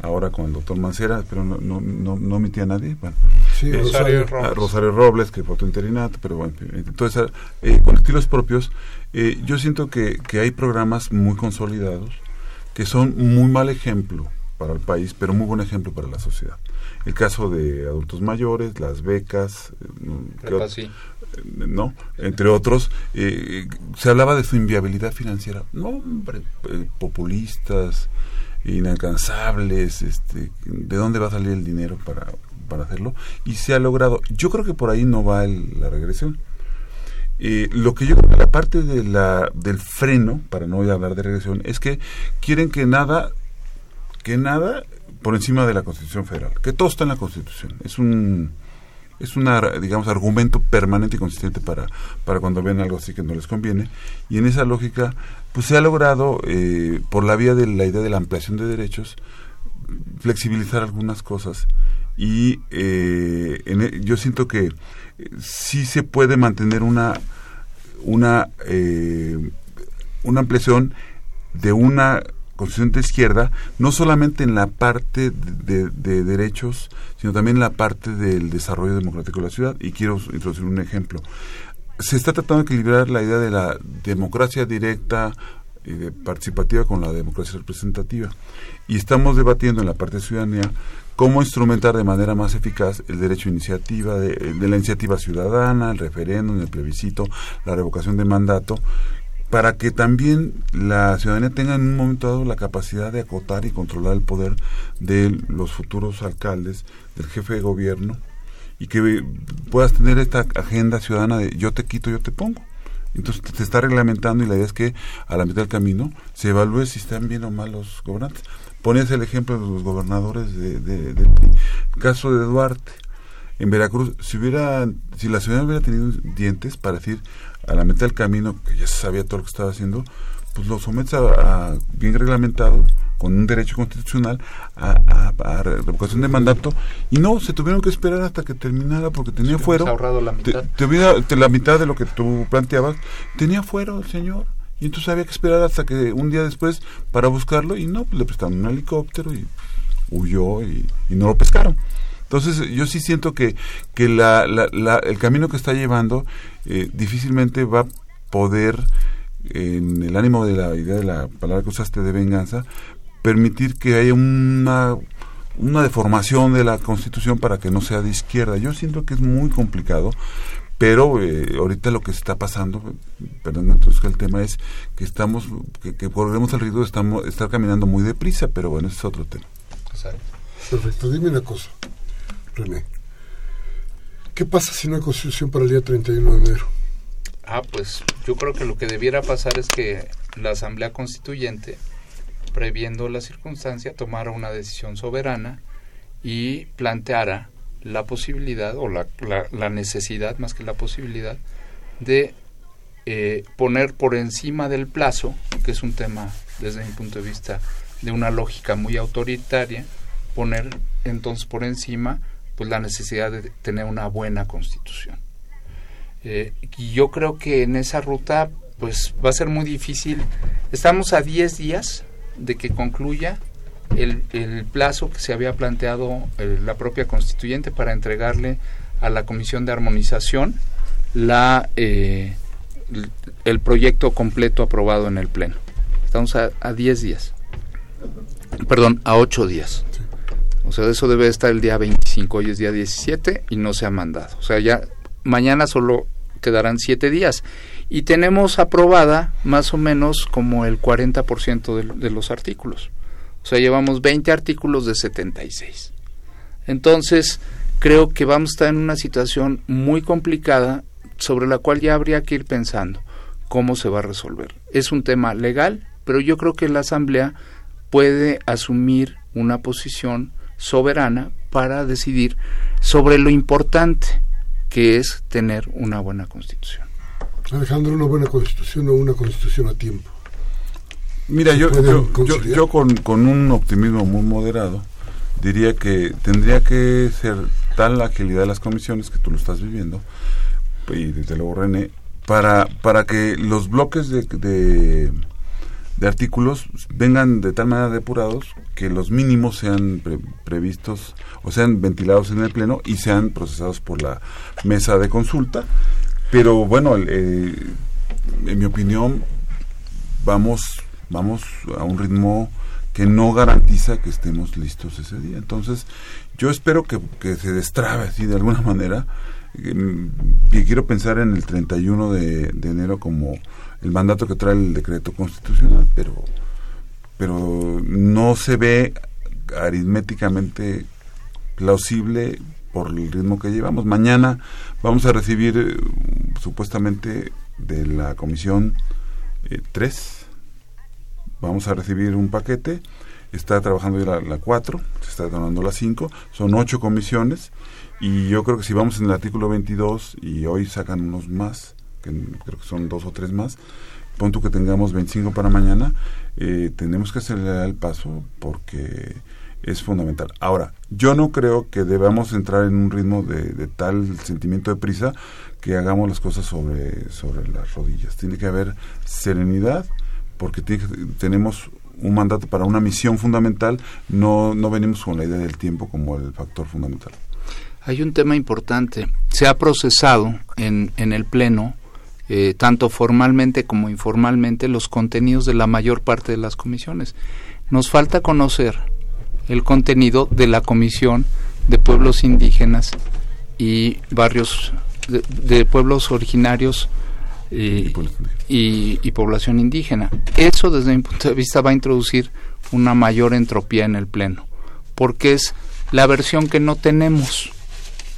ahora con el doctor Mancera, pero no, no, no, no omitía a nadie. Bueno, Sí, eh, Rosario. Robles. a Rosario Robles, que fue otro interinato, pero bueno, entonces, eh, con estilos propios, eh, yo siento que, que hay programas muy consolidados que son muy mal ejemplo para el país, pero muy buen ejemplo para la sociedad. El caso de adultos mayores, las becas, eh, ¿qué Prepa, ot- sí. eh, no entre otros eh, se hablaba de su inviabilidad financiera no hombre eh, populistas inalcanzables este de dónde va a salir el dinero para para hacerlo y se ha logrado. Yo creo que por ahí no va la regresión. Eh, lo que yo creo que la parte de la del freno para no hablar de regresión es que quieren que nada que nada por encima de la Constitución Federal que todo está en la Constitución. Es un es un digamos argumento permanente y consistente para para cuando ven algo así que no les conviene. Y en esa lógica pues se ha logrado eh, por la vía de la idea de la ampliación de derechos flexibilizar algunas cosas. Y eh, e- yo siento que eh, sí se puede mantener una una eh, una ampliación de una constitución de izquierda no solamente en la parte de, de- de derechos sino también en la parte del desarrollo democrático de la ciudad y quiero introducir un ejemplo se está tratando de equilibrar la idea de la democracia directa y de participativa con la democracia representativa. Y estamos debatiendo en la parte de ciudadanía cómo instrumentar de manera más eficaz el derecho a iniciativa, de, de la iniciativa ciudadana, el referéndum, el plebiscito, la revocación de mandato, para que también la ciudadanía tenga en un momento dado la capacidad de acotar y controlar el poder de los futuros alcaldes, del jefe de gobierno, y que puedas tener esta agenda ciudadana de yo te quito, yo te pongo. Entonces te, está reglamentando y la idea es que a la mitad del camino se evalúe si están bien o mal los gobernantes. Ponías el ejemplo de los gobernadores de, de- del. El caso de Duarte. En Veracruz, si hubiera, si la ciudad hubiera tenido dientes para decir a la mitad del camino, que ya se sabía todo lo que estaba haciendo, pues lo sometes a, a- bien reglamentado, con un derecho constitucional, a, a- a revocación de mandato, y no, se tuvieron que esperar hasta que terminara porque tenía Hemos fuero. ahorrado la Te, mitad. te hubiera- te- la mitad de lo que tú planteabas, tenía fuero el señor. Y entonces había que esperar hasta que un día después para buscarlo y no, pues le prestaron un helicóptero y huyó y, y no lo pescaron. Entonces yo sí siento que, que la, la- el camino que está llevando eh, difícilmente va a poder, en el ánimo de la idea de la palabra que usaste de venganza, permitir que haya una, una deformación de la constitución para que no sea de izquierda. Yo siento que es muy complicado, pero eh, ahorita lo que está pasando, perdón, entonces el tema es que estamos, que, que corremos el riesgo de estar caminando muy deprisa, pero bueno, ese es otro tema. Exacto. Perfecto, dime una cosa, René. ¿Qué pasa si no hay constitución para el día 31 de enero? Ah, pues yo creo que lo que debiera pasar es que la Asamblea Constituyente, previendo la circunstancia, tomara una decisión soberana y planteara la posibilidad o la, necesidad, más que la posibilidad, de eh, poner por encima del plazo, que es un tema desde mi punto de vista de una lógica muy autoritaria, poner entonces por encima pues la necesidad de tener una buena constitución. Eh, y yo creo que en esa ruta pues va a ser muy difícil. Estamos a 10 días de que concluya el, plazo que se había planteado eh, la propia constituyente para entregarle a la Comisión de Armonización la, eh, el proyecto completo aprobado en el Pleno. Estamos a 10 días. Perdón, a 8 días. O sea, eso debe estar el día 25, hoy es día 17 y no se ha mandado. O sea, ya mañana solo quedarán 7 días. Y tenemos aprobada más o menos como el 40% de, de los artículos. O sea, llevamos 20 artículos de 76. Entonces, creo que vamos a estar en una situación muy complicada sobre la cual ya habría que ir pensando cómo se va a resolver. Es un tema legal, pero yo creo que la Asamblea puede asumir una posición soberana para decidir sobre lo importante que es tener una buena constitución. Alejandro, una buena constitución o una constitución a tiempo. Mira, ¿Se yo, yo, yo, conciliar? yo con, con un optimismo muy moderado diría que tendría que ser tal la agilidad de las comisiones que tú lo estás viviendo y desde luego René para, para que los bloques de, de, artículos vengan de tal manera depurados que los mínimos sean previstos o sean ventilados en el Pleno y sean procesados por la mesa de consulta. Pero bueno, eh, en mi opinión, vamos, vamos a un ritmo que no garantiza que estemos listos ese día. Entonces, yo espero que, se destrabe así de alguna manera. Y quiero pensar en el 31 de, de enero como el mandato que trae el decreto constitucional, pero, pero no se ve aritméticamente plausible por el ritmo que llevamos. Mañana vamos a recibir eh, supuestamente de la comisión 3, eh, vamos a recibir un paquete, está trabajando ya la 4, se está donando la 5, son 8 comisiones. Y yo creo que si vamos en el artículo 22 y hoy sacan unos más, que creo que son dos o tres más, punto que tengamos 25 para mañana, eh, tenemos que acelerar el paso porque es fundamental. Ahora, yo no creo que debamos entrar en un ritmo de, tal sentimiento de prisa que hagamos las cosas sobre, sobre las rodillas. Tiene que haber serenidad porque tenemos un mandato para una misión fundamental, no, no venimos con la idea del tiempo como el factor fundamental. Hay un tema importante. Se ha procesado en, en el Pleno, eh, tanto formalmente como informalmente, los contenidos de la mayor parte de las comisiones. Nos falta conocer el contenido de la Comisión de Pueblos Indígenas y Barrios de, Pueblos Originarios y, y, población indígena. Eso desde mi punto de vista va a introducir una mayor entropía en el Pleno, porque es la versión que no tenemos,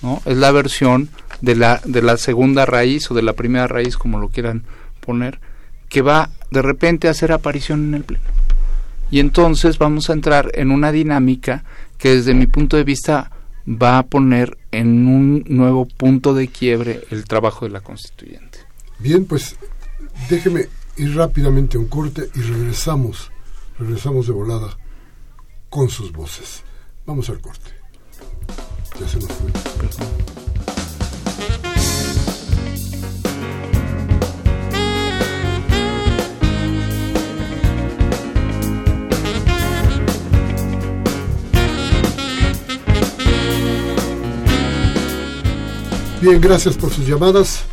¿no? Es la versión de la, de la segunda raíz o de la primera raíz, como lo quieran poner, que va de repente a hacer aparición en el Pleno y entonces vamos a entrar en una dinámica que desde mi punto de vista va a poner en un nuevo punto de quiebre el trabajo de la constituyente. Bien, pues déjeme ir rápidamente a un corte y regresamos, regresamos de volada con sus voces. Vamos al corte. Ya se nos fue. Bien, gracias por sus llamadas.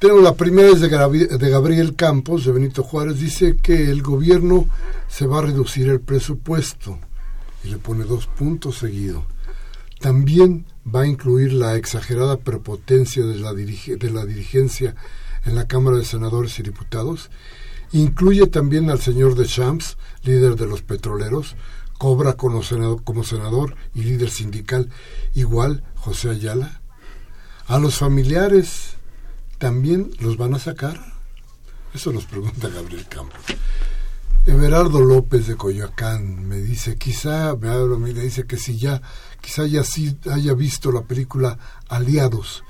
Tengo la primera es de, Gabriel Campos, de Benito Juárez. Dice que el gobierno se va a reducir el presupuesto y le pone dos puntos seguidos. También va a incluir la exagerada prepotencia de la, dirigencia en la Cámara de Senadores y Diputados. Incluye también al señor de Champs, líder de los petroleros, cobra como senador, como senador y líder sindical igual José Ayala? ¿A los familiares también los van a sacar? Eso nos pregunta Gabriel Campos. Everardo López de Coyoacán me dice, quizá, me dice que si ya, quizá ya haya visto la película Aliados.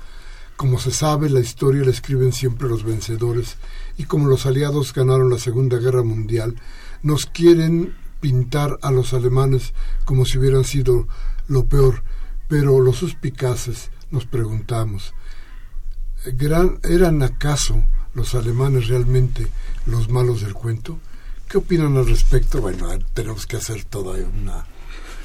Como se sabe, la historia la escriben siempre los vencedores y como los aliados ganaron la Segunda Guerra Mundial, nos quieren pintar a los alemanes como si hubieran sido lo peor, pero los suspicaces nos preguntamos, ¿eran acaso los alemanes realmente los malos del cuento? ¿Qué opinan al respecto? Bueno, tenemos que hacer toda una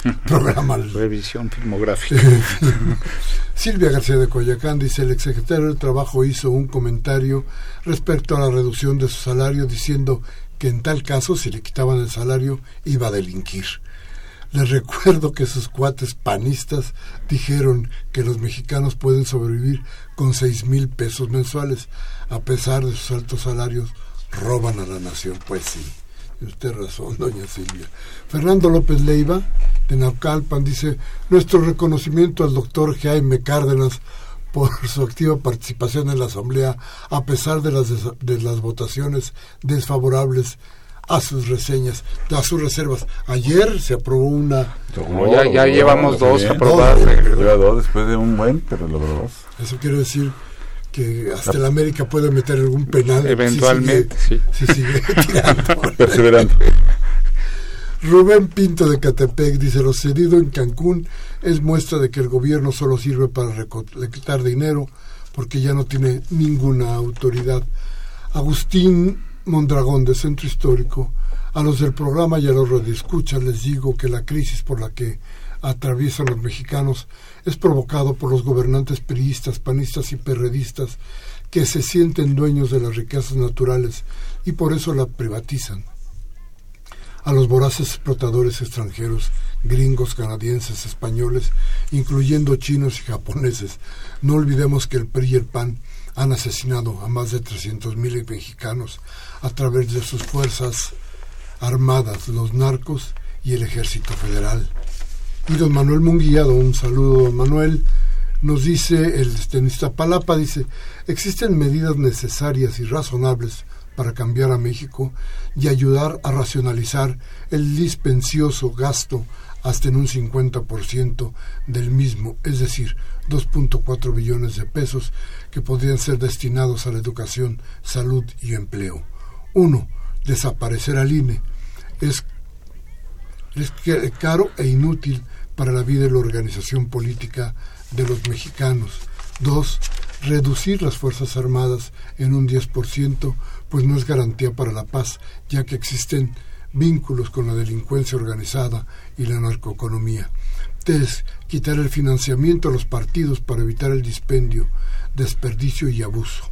programa. Revisión filmográfica. Silvia García de Coyacán dice, el exsecretario del Trabajo hizo un comentario respecto a la reducción de su salario diciendo que en tal caso, si le quitaban el salario, iba a delinquir. Les recuerdo que sus cuates panistas dijeron que los mexicanos pueden sobrevivir con seis mil pesos mensuales. A pesar de sus altos salarios, roban a la nación. Pues sí, usted razón, doña Silvia. Fernando López Leiva, de Naucalpan, dice, nuestro reconocimiento al doctor Jaime Cárdenas por su activa participación en la Asamblea a pesar de las, de las votaciones desfavorables a sus reseñas, a sus reservas. Ayer se aprobó una... ya, llevamos dos aprobadas. dos después de un buen, pero logró dos. Eso quiere decir que hasta el América puede meter algún penal. Eventualmente, sí. Si sigue Perseverando. Rubén Pinto de Catepec dice, lo cedido en Cancún es muestra de que el gobierno solo sirve para recolectar dinero porque ya no tiene ninguna autoridad. Agustín Mondragón de Centro Histórico, a los del programa y a los radioescuchas les digo que la crisis por la que atraviesan los mexicanos es provocado por los gobernantes periodistas, panistas y perredistas que se sienten dueños de las riquezas naturales y por eso la privatizan. A los voraces explotadores extranjeros, gringos, canadienses, españoles, incluyendo chinos y japoneses, no olvidemos que el PRI y el PAN han asesinado a más de 300.000 mexicanos a través de sus fuerzas armadas, los narcos y el ejército federal. Y don Manuel Munguía, un saludo don Manuel, nos dice, el tenista Palapa dice, existen medidas necesarias y razonables para cambiar a México y ayudar a racionalizar el dispensioso gasto hasta en un 50% del mismo, es decir, 2.4 billones de pesos que podrían ser destinados a la educación, salud y empleo. Uno, desaparecer al INE. Es, es caro e inútil para la vida y la organización política de los mexicanos. Dos, reducir las Fuerzas Armadas en un 10%, pues no es garantía para la paz, ya que existen vínculos con la delincuencia organizada y la narcoeconomía. Tres, quitar el financiamiento a los partidos para evitar el dispendio, desperdicio y abuso.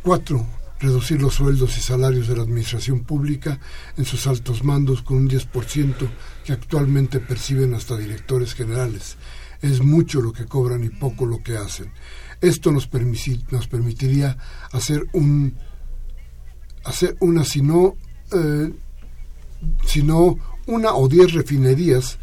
Cuatro, reducir los sueldos y salarios de la administración pública en sus altos mandos con un 10% que actualmente perciben hasta directores generales. Es mucho lo que cobran y poco lo que hacen. Esto nos, permitiría hacer un hacer una sino eh, sino una o diez refinerías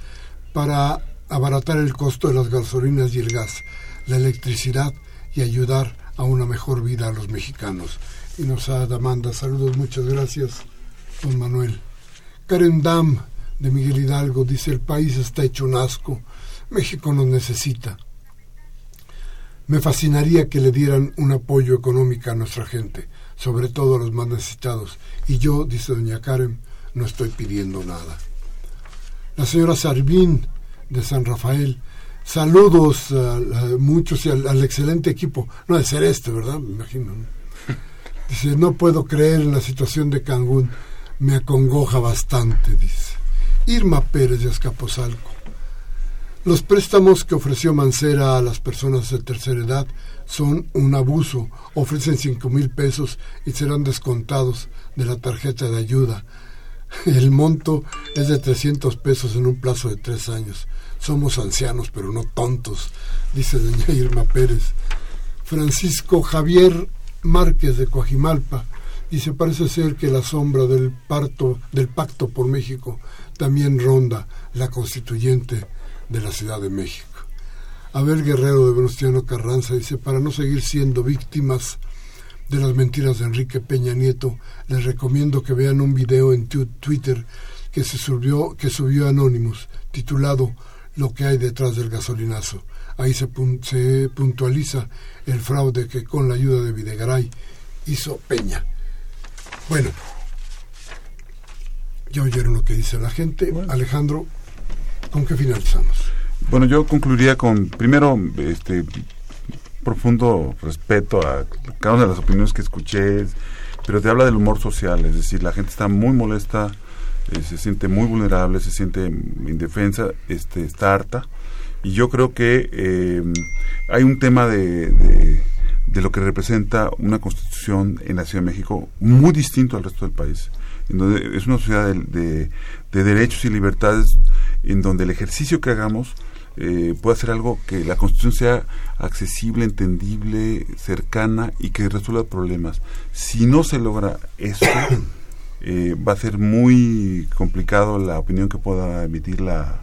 para abaratar el costo de las gasolinas y el gas, la electricidad y ayudar a una mejor vida a los mexicanos. Y nos ha Amanda, saludos, muchas gracias, don Manuel. Karen Dam, de Miguel Hidalgo, dice, el país está hecho un asco, México nos necesita. Me fascinaría que le dieran un apoyo económico a nuestra gente, sobre todo a los más necesitados. Y yo, dice doña Karen, no estoy pidiendo nada. La señora Sarvín, de San Rafael, saludos a, muchos y al, excelente equipo. No de ser este, ¿verdad? Me imagino. Dice, no puedo creer en la situación de Cancún. Me acongoja bastante, dice. Irma Pérez de Escaposalco. Los préstamos que ofreció Mancera a las personas de tercera edad son un abuso. Ofrecen cinco mil pesos y serán descontados de la tarjeta de ayuda. El monto es de 300 pesos en un plazo de tres años. Somos ancianos, pero no tontos, dice doña Irma Pérez. Francisco Javier Márquez de Coajimalpa dice parece ser que la sombra del parto del pacto por México también ronda la constituyente de la Ciudad de México. Abel Guerrero de Venustiano Carranza dice, para no seguir siendo víctimas de las mentiras de Enrique Peña Nieto, les recomiendo que vean un video en Twitter que se subió, que subió Anonymous, titulado Lo que hay detrás del gasolinazo. Ahí se, se puntualiza el fraude que con la ayuda de Videgaray hizo Peña. Bueno, ya oyeron lo que dice la gente. Alejandro, ¿Con qué finalizamos? Bueno, yo concluiría con, primero, este profundo respeto a cada una de las opiniones que escuché, pero te habla del humor social, es decir, la gente está muy molesta, eh, se siente muy vulnerable, se siente indefensa, este, está harta, y yo creo que eh, hay un tema de, de, lo que representa una constitución en la Ciudad de México muy distinto al resto del país, es una sociedad de, de derechos y libertades en donde el ejercicio que hagamos eh, pueda ser algo que la Constitución sea accesible, entendible, cercana y que resuelva problemas. Si no se logra eso, eh, va a ser muy complicado la opinión que pueda emitir la,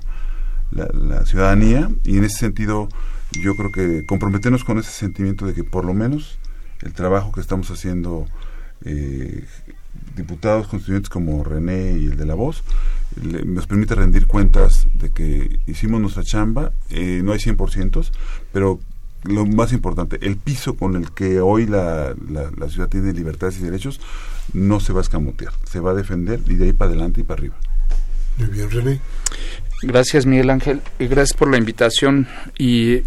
ciudadanía. Y en ese sentido yo creo que comprometernos con ese sentimiento de que por lo menos el trabajo que estamos haciendo eh, diputados constituyentes como René y el de la voz nos permite rendir cuentas de que hicimos nuestra chamba, eh, no hay 100%, pero lo más importante, el piso con el que hoy la, la, ciudad tiene libertades y derechos no se va a escamotear, se va a defender y de ahí para adelante y para arriba. Muy bien, René. Gracias, Miguel Ángel, y gracias por la invitación. Y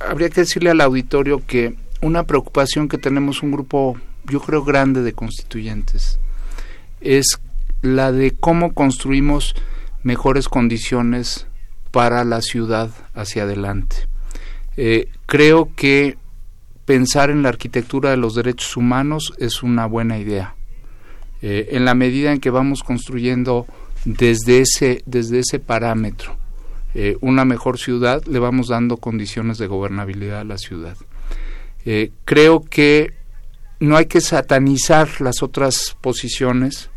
habría que decirle al auditorio que una preocupación que tenemos un grupo, yo creo, grande de constituyentes. Es la de cómo construimos mejores condiciones para la ciudad hacia adelante. Eh, creo que pensar en la arquitectura de los derechos humanos es una buena idea. Eh, en la medida en que vamos construyendo desde ese, desde ese parámetro eh, una mejor ciudad, le vamos dando condiciones de gobernabilidad a la ciudad. creo que no hay que satanizar las otras posiciones,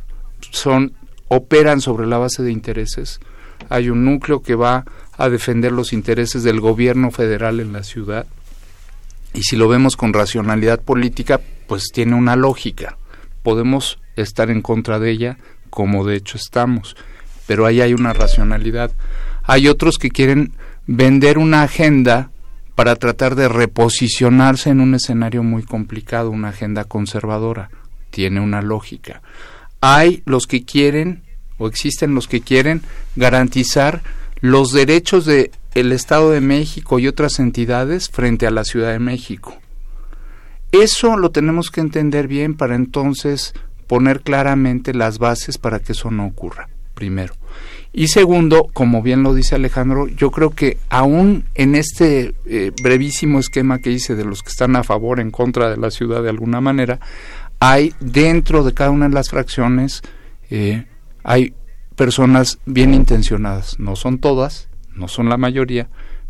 son operan sobre la base de intereses. Hay un núcleo que va a defender los intereses del gobierno federal en la ciudad. Y si lo vemos con racionalidad política, pues tiene una lógica. Podemos estar en contra de ella, como de hecho estamos, pero ahí hay una racionalidad. Hay otros que quieren vender una agenda para tratar de reposicionarse en un escenario muy complicado, una agenda conservadora. Tiene una lógica hay los que quieren o existen los que quieren garantizar los derechos de el Estado de México y otras entidades frente a la Ciudad de México. Eso lo tenemos que entender bien para entonces poner claramente las bases para que eso no ocurra, primero. Y segundo, como bien lo dice Alejandro, yo creo que aún en este eh, brevísimo esquema que hice de los que están a favor, en contra de la ciudad de alguna manera, hay dentro de cada una de las fracciones, eh, hay personas bien intencionadas. No son todas, no son la mayoría,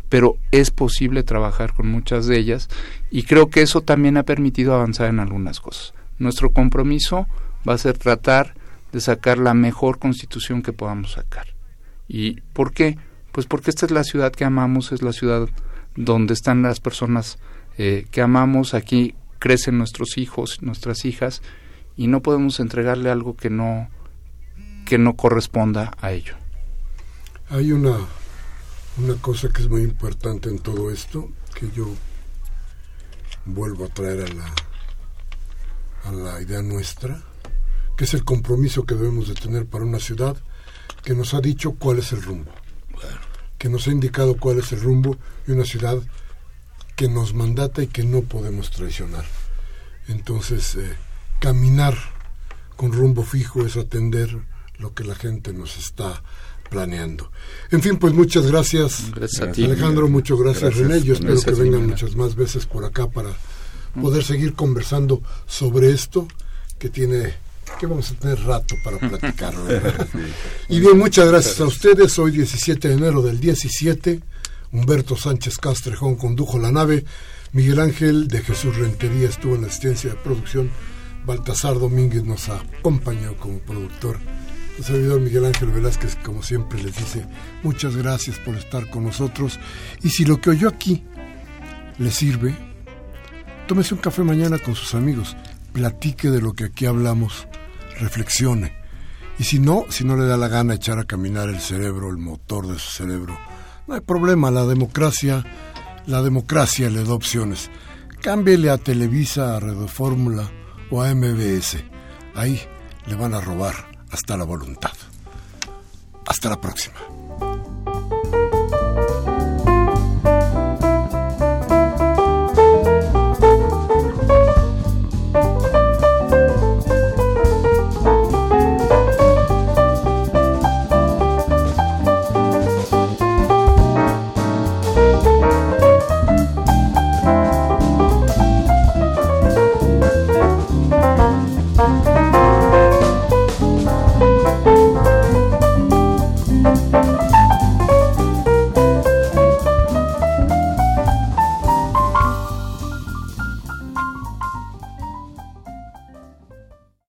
pero es posible trabajar con muchas de ellas y creo que eso también ha permitido avanzar en algunas cosas. Nuestro compromiso va a ser tratar de sacar la mejor constitución que podamos sacar. ¿Y por qué? Pues porque esta es la ciudad que amamos, es la ciudad donde están las personas eh, que amamos. Aquí crecen nuestros hijos, nuestras hijas, y no podemos entregarle algo que no, que no corresponda a ello. Hay una, una cosa que es muy importante en todo esto, que yo vuelvo a traer a la, a la idea nuestra, que es el compromiso que debemos de tener para una ciudad que nos ha dicho cuál es el rumbo, que nos ha indicado cuál es el rumbo y una ciudad que nos mandata y que no podemos traicionar. Entonces, eh, caminar con rumbo fijo es atender lo que la gente nos está planeando. En fin, pues muchas gracias, gracias Alejandro, muchas gracias, René. Yo espero que vengan muchas más veces por acá para poder seguir conversando sobre esto que tiene que vamos a tener rato para platicarlo. y bien, muchas gracias a ustedes. Hoy 17 de enero del 17 Humberto Sánchez Castrejón condujo la nave, Miguel Ángel de Jesús Rentería estuvo en la asistencia de producción, Baltasar Domínguez nos acompañó como productor. El servidor Miguel Ángel Velázquez, como siempre, les dice muchas gracias por estar con nosotros. Y si lo que oyó aquí le sirve, tómese un café mañana con sus amigos, platique de lo que aquí hablamos, reflexione. Y si no, si no le da la gana echar a caminar el cerebro, el motor de su cerebro, no hay problema, la democracia, la democracia le da opciones. Cámbiele a Televisa, a Radio Fórmula o a MBS. Ahí le van a robar hasta la voluntad. Hasta la próxima.